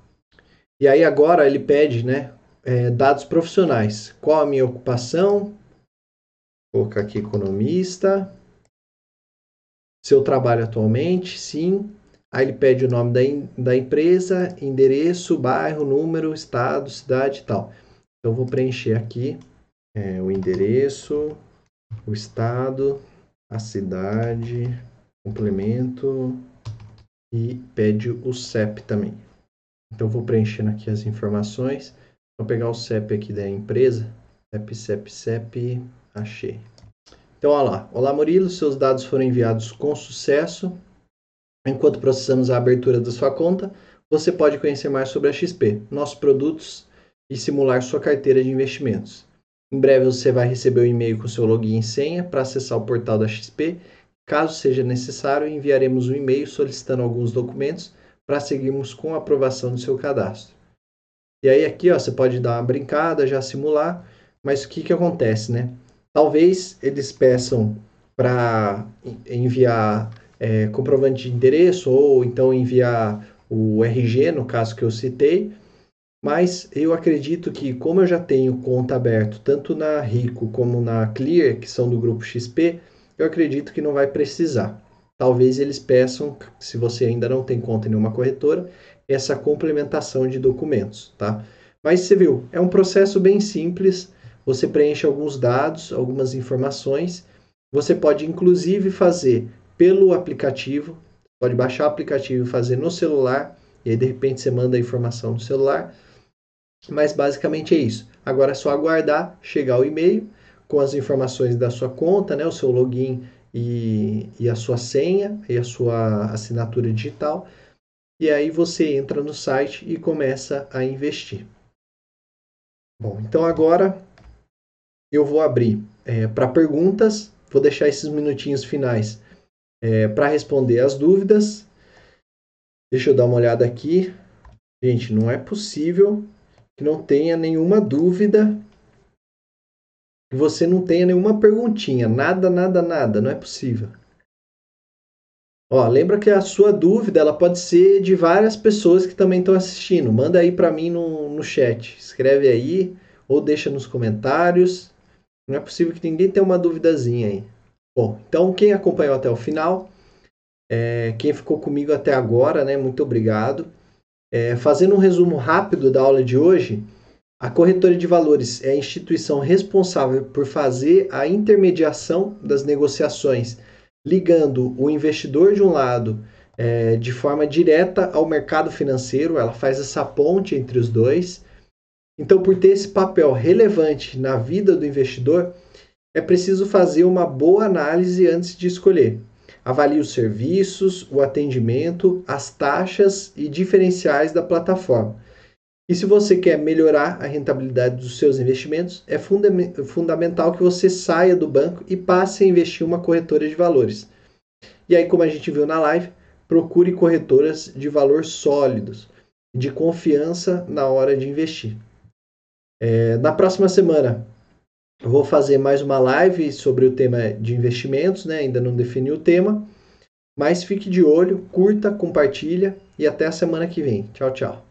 E aí agora ele pede, né? É, dados profissionais. Qual a minha ocupação? Vou colocar aqui economista. Se eu trabalho atualmente, sim. Aí ele pede o nome da, da empresa, endereço, bairro, número, estado, cidade e tal. Então vou preencher aqui é, o endereço, o estado, a cidade, complemento e pede o CEP também. Então vou preenchendo aqui as informações. Vou pegar o CEP aqui da empresa. CEP, CEP, CEP, achei. Então, olha lá. Olá, Murilo. Seus dados foram enviados com sucesso. Enquanto processamos a abertura da sua conta, você pode conhecer mais sobre a XP, nossos produtos e simular sua carteira de investimentos. Em breve você vai receber um e-mail com seu login e senha para acessar o portal da XP. Caso seja necessário, enviaremos um e-mail solicitando alguns documentos para seguirmos com a aprovação do seu cadastro. E aí aqui ó, você pode dar uma brincada, já simular, mas o que, que acontece, né? Talvez eles peçam para enviar é, comprovante de endereço ou então enviar o RG, no caso que eu citei, mas eu acredito que, como eu já tenho conta aberta tanto na Rico como na Clear, que são do grupo XP, eu acredito que não vai precisar. Talvez eles peçam, se você ainda não tem conta em nenhuma corretora, essa complementação de documentos, tá? Mas você viu, é um processo bem simples. Você preenche alguns dados, algumas informações. Você pode inclusive fazer pelo aplicativo, pode baixar o aplicativo e fazer no celular, e aí de repente você manda a informação no celular mas basicamente é isso. Agora é só aguardar chegar o e-mail com as informações da sua conta, né, o seu login e, e a sua senha e a sua assinatura digital. E aí você entra no site e começa a investir. Bom, então agora eu vou abrir é, para perguntas. Vou deixar esses minutinhos finais é, para responder as dúvidas. Deixa eu dar uma olhada aqui. Gente, não é possível que não tenha nenhuma dúvida, que você não tenha nenhuma perguntinha, nada, nada, nada, não é possível. Ó, lembra que a sua dúvida ela pode ser de várias pessoas que também estão assistindo. Manda aí para mim no, no chat. Escreve aí ou deixa nos comentários. Não é possível que ninguém tenha uma duvidazinha aí. Bom, então quem acompanhou até o final, é, quem ficou comigo até agora, né? Muito obrigado. É, fazendo um resumo rápido da aula de hoje, a corretora de valores é a instituição responsável por fazer a intermediação das negociações ligando o investidor de um lado é, de forma direta ao mercado financeiro, ela faz essa ponte entre os dois. Então, por ter esse papel relevante na vida do investidor, é preciso fazer uma boa análise antes de escolher. Avalie os serviços, o atendimento, as taxas e diferenciais da plataforma. E se você quer melhorar a rentabilidade dos seus investimentos, é funda fundamental que você saia do banco e passe a investir em uma corretora de valores. E aí, como a gente viu na live, procure corretoras de valor sólidos, de confiança na hora de investir. É, na próxima semana, eu vou fazer mais uma live sobre o tema de investimentos, né? ainda não defini o tema, mas fique de olho, curta, compartilha e até a semana que vem. Tchau, tchau.